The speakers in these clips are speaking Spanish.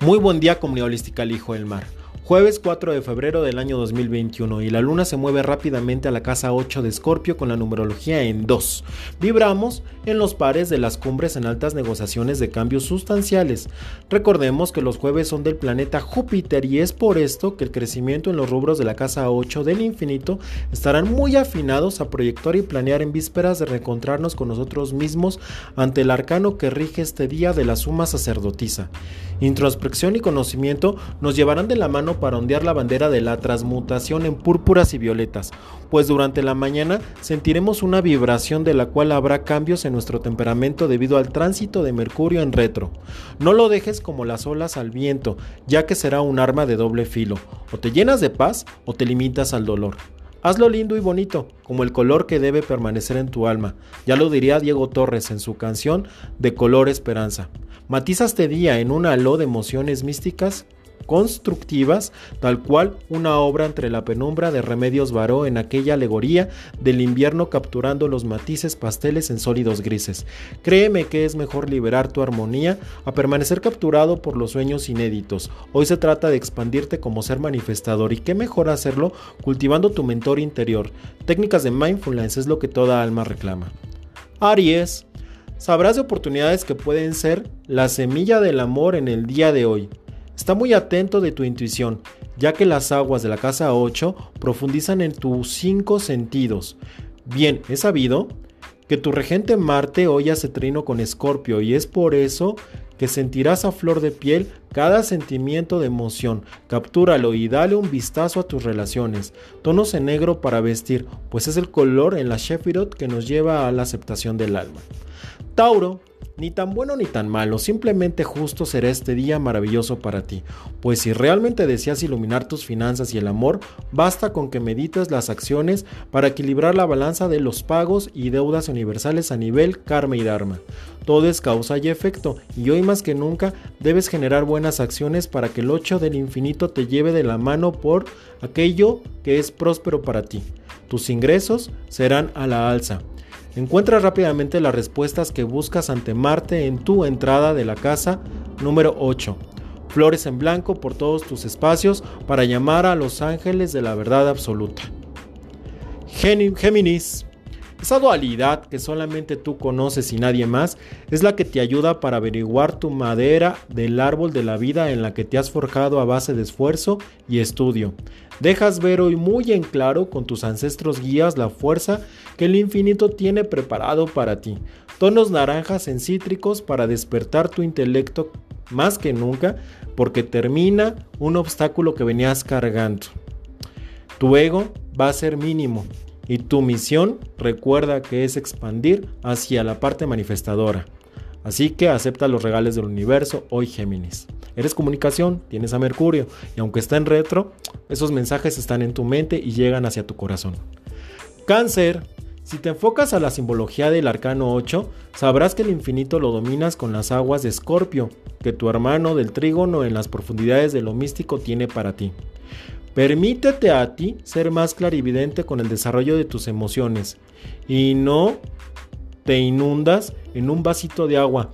Muy buen día comunidad holística al Hijo del Mar. Jueves 4 de febrero del año 2021 y la luna se mueve rápidamente a la casa 8 de Escorpio con la numerología en 2. Vibramos en los pares de las cumbres en altas negociaciones de cambios sustanciales. Recordemos que los jueves son del planeta Júpiter y es por esto que el crecimiento en los rubros de la casa 8 del infinito estarán muy afinados a proyectar y planear en vísperas de reencontrarnos con nosotros mismos ante el arcano que rige este día de la suma sacerdotisa. Introspección y conocimiento nos llevarán de la mano para ondear la bandera de la transmutación en púrpuras y violetas, pues durante la mañana sentiremos una vibración de la cual habrá cambios en nuestro temperamento debido al tránsito de Mercurio en retro. No lo dejes como las olas al viento, ya que será un arma de doble filo, o te llenas de paz o te limitas al dolor. Hazlo lindo y bonito, como el color que debe permanecer en tu alma. Ya lo diría Diego Torres en su canción De color esperanza. Matiza este día en un halo de emociones místicas constructivas, tal cual una obra entre la penumbra de Remedios Varó en aquella alegoría del invierno capturando los matices pasteles en sólidos grises. Créeme que es mejor liberar tu armonía a permanecer capturado por los sueños inéditos. Hoy se trata de expandirte como ser manifestador y qué mejor hacerlo cultivando tu mentor interior. Técnicas de mindfulness es lo que toda alma reclama. Aries, sabrás de oportunidades que pueden ser la semilla del amor en el día de hoy. Está muy atento de tu intuición, ya que las aguas de la casa 8 profundizan en tus cinco sentidos. Bien, es sabido que tu regente Marte hoy hace trino con Escorpio y es por eso que sentirás a flor de piel cada sentimiento de emoción. Captúralo y dale un vistazo a tus relaciones. Tonos en negro para vestir, pues es el color en la Sheffield que nos lleva a la aceptación del alma. Tauro, ni tan bueno ni tan malo, simplemente justo será este día maravilloso para ti, pues si realmente deseas iluminar tus finanzas y el amor, basta con que medites las acciones para equilibrar la balanza de los pagos y deudas universales a nivel karma y dharma. Todo es causa y efecto, y hoy más que nunca debes generar buenas acciones para que el 8 del infinito te lleve de la mano por aquello que es próspero para ti. Tus ingresos serán a la alza Encuentra rápidamente las respuestas que buscas ante Marte en tu entrada de la casa número 8. Flores en blanco por todos tus espacios para llamar a los ángeles de la verdad absoluta. Géminis. Esa dualidad que solamente tú conoces y nadie más es la que te ayuda para averiguar tu madera del árbol de la vida en la que te has forjado a base de esfuerzo y estudio. Dejas ver hoy muy en claro con tus ancestros guías la fuerza que el infinito tiene preparado para ti. Tonos naranjas en cítricos para despertar tu intelecto más que nunca porque termina un obstáculo que venías cargando. Tu ego va a ser mínimo y tu misión recuerda que es expandir hacia la parte manifestadora. Así que acepta los regales del universo hoy Géminis. Eres comunicación, tienes a Mercurio y aunque está en retro, esos mensajes están en tu mente y llegan hacia tu corazón. Cáncer. Si te enfocas a la simbología del arcano 8, sabrás que el infinito lo dominas con las aguas de Escorpio, que tu hermano del trígono en las profundidades de lo místico tiene para ti. Permítete a ti ser más clarividente con el desarrollo de tus emociones y no te inundas en un vasito de agua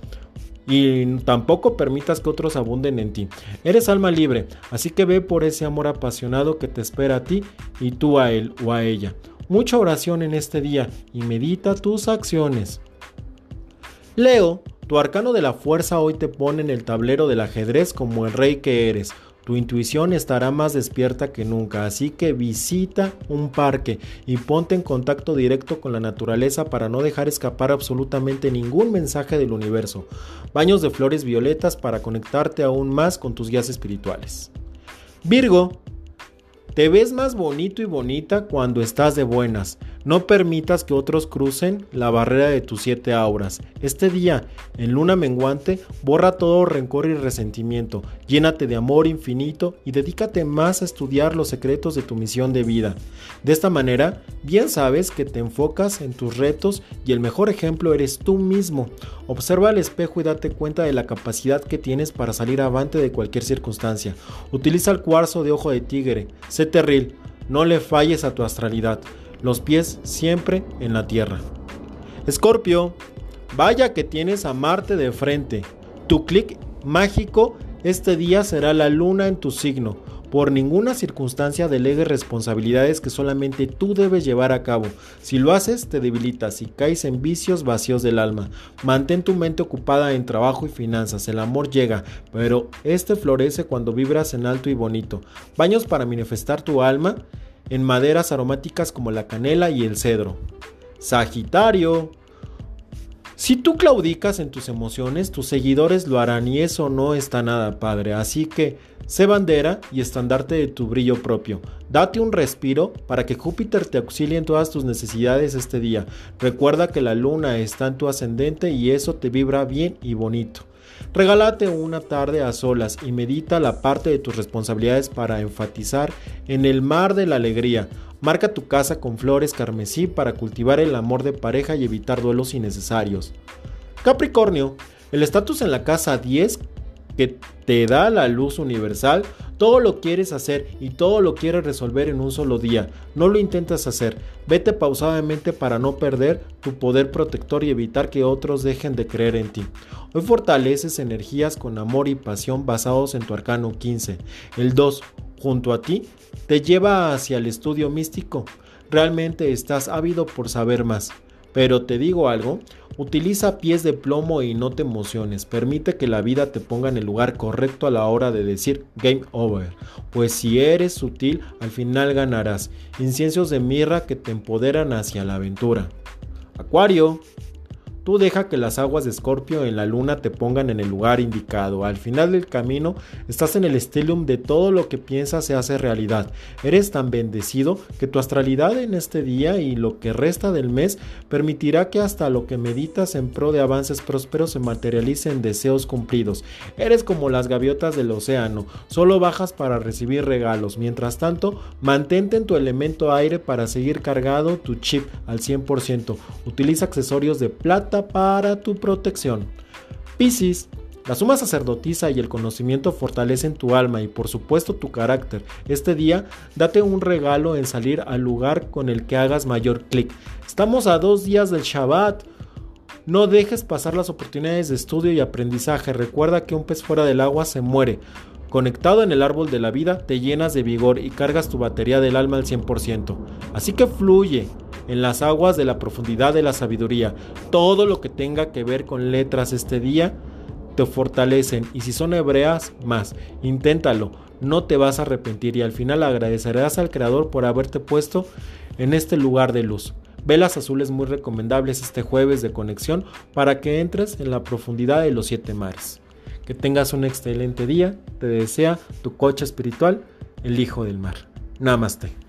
y tampoco permitas que otros abunden en ti. Eres alma libre, así que ve por ese amor apasionado que te espera a ti y tú a él o a ella. Mucha oración en este día y medita tus acciones. Leo, tu arcano de la fuerza hoy te pone en el tablero del ajedrez como el rey que eres tu intuición estará más despierta que nunca, así que visita un parque y ponte en contacto directo con la naturaleza para no dejar escapar absolutamente ningún mensaje del universo. Baños de flores violetas para conectarte aún más con tus guías espirituales. Virgo, te ves más bonito y bonita cuando estás de buenas. No permitas que otros crucen la barrera de tus siete auras. Este día, en luna menguante, borra todo rencor y resentimiento. Llénate de amor infinito y dedícate más a estudiar los secretos de tu misión de vida. De esta manera, bien sabes que te enfocas en tus retos y el mejor ejemplo eres tú mismo. Observa al espejo y date cuenta de la capacidad que tienes para salir avante de cualquier circunstancia. Utiliza el cuarzo de ojo de tigre terril, no le falles a tu astralidad, los pies siempre en la tierra. Escorpio, vaya que tienes a Marte de frente. Tu clic mágico Este día será la luna en tu signo. Por ninguna circunstancia delegue responsabilidades que solamente tú debes llevar a cabo. Si lo haces, te debilitas y caes en vicios vacíos del alma. Mantén tu mente ocupada en trabajo y finanzas. El amor llega, pero este florece cuando vibras en alto y bonito. Baños para manifestar tu alma en maderas aromáticas como la canela y el cedro. Sagitario. Si tú claudicas en tus emociones, tus seguidores lo harán y eso no está nada padre. Así que sé bandera y estandarte de tu brillo propio. Date un respiro para que Júpiter te auxilie en todas tus necesidades este día. Recuerda que la luna está en tu ascendente y eso te vibra bien y bonito. Regálate una tarde a solas y medita la parte de tus responsabilidades para enfatizar en el mar de la alegría. Marca tu casa con flores carmesí para cultivar el amor de pareja y evitar duelos innecesarios. Capricornio, el estatus en la casa 10 que te da la luz universal, todo lo quieres hacer y todo lo quieres resolver en un solo día. No lo intentas hacer. Vete pausadamente para no perder tu poder protector y evitar que otros dejen de creer en ti. Hoy fortaleces energías con amor y pasión basados en tu arcano 15. El 2, junto a ti, te lleva hacia el estudio místico. Realmente estás ávido por saber más. Pero te digo algo, utiliza pies de plomo y no te emociones. Permite que la vida te ponga en el lugar correcto a la hora de decir game over. Pues si eres sutil, al final ganarás. Inciensos de mirra que te empoderan hacia la aventura. Acuario, Tú deja que las aguas de Escorpio en la luna te pongan en el lugar indicado. Al final del camino estás en el estelium de todo lo que piensas se hace realidad. Eres tan bendecido que tu astralidad en este día y lo que resta del mes permitirá que hasta lo que meditas en pro de avances prósperos se materialice en deseos cumplidos. Eres como las gaviotas del océano, solo bajas para recibir regalos. Mientras tanto, mantente en tu elemento aire para seguir cargado tu chip al 100%. Utiliza accesorios de plata para tu protección. Piscis, la suma sacerdotisa y el conocimiento fortalecen tu alma y por supuesto tu carácter. Este día date un regalo en salir al lugar con el que hagas mayor clic. Estamos a dos días del Shabbat. No dejes pasar las oportunidades de estudio y aprendizaje. Recuerda que un pez fuera del agua se muere. Conectado en el árbol de la vida, te llenas de vigor y cargas tu batería del alma al 100%. Así que fluye, en las aguas de la profundidad de la sabiduría. Todo lo que tenga que ver con letras este día te fortalecen y si son hebreas, más. Inténtalo, no te vas a arrepentir y al final agradecerás al Creador por haberte puesto en este lugar de luz. Velas azules muy recomendables este jueves de conexión para que entres en la profundidad de los siete mares. Que tengas un excelente día, te desea tu coche espiritual, el Hijo del Mar. Namaste.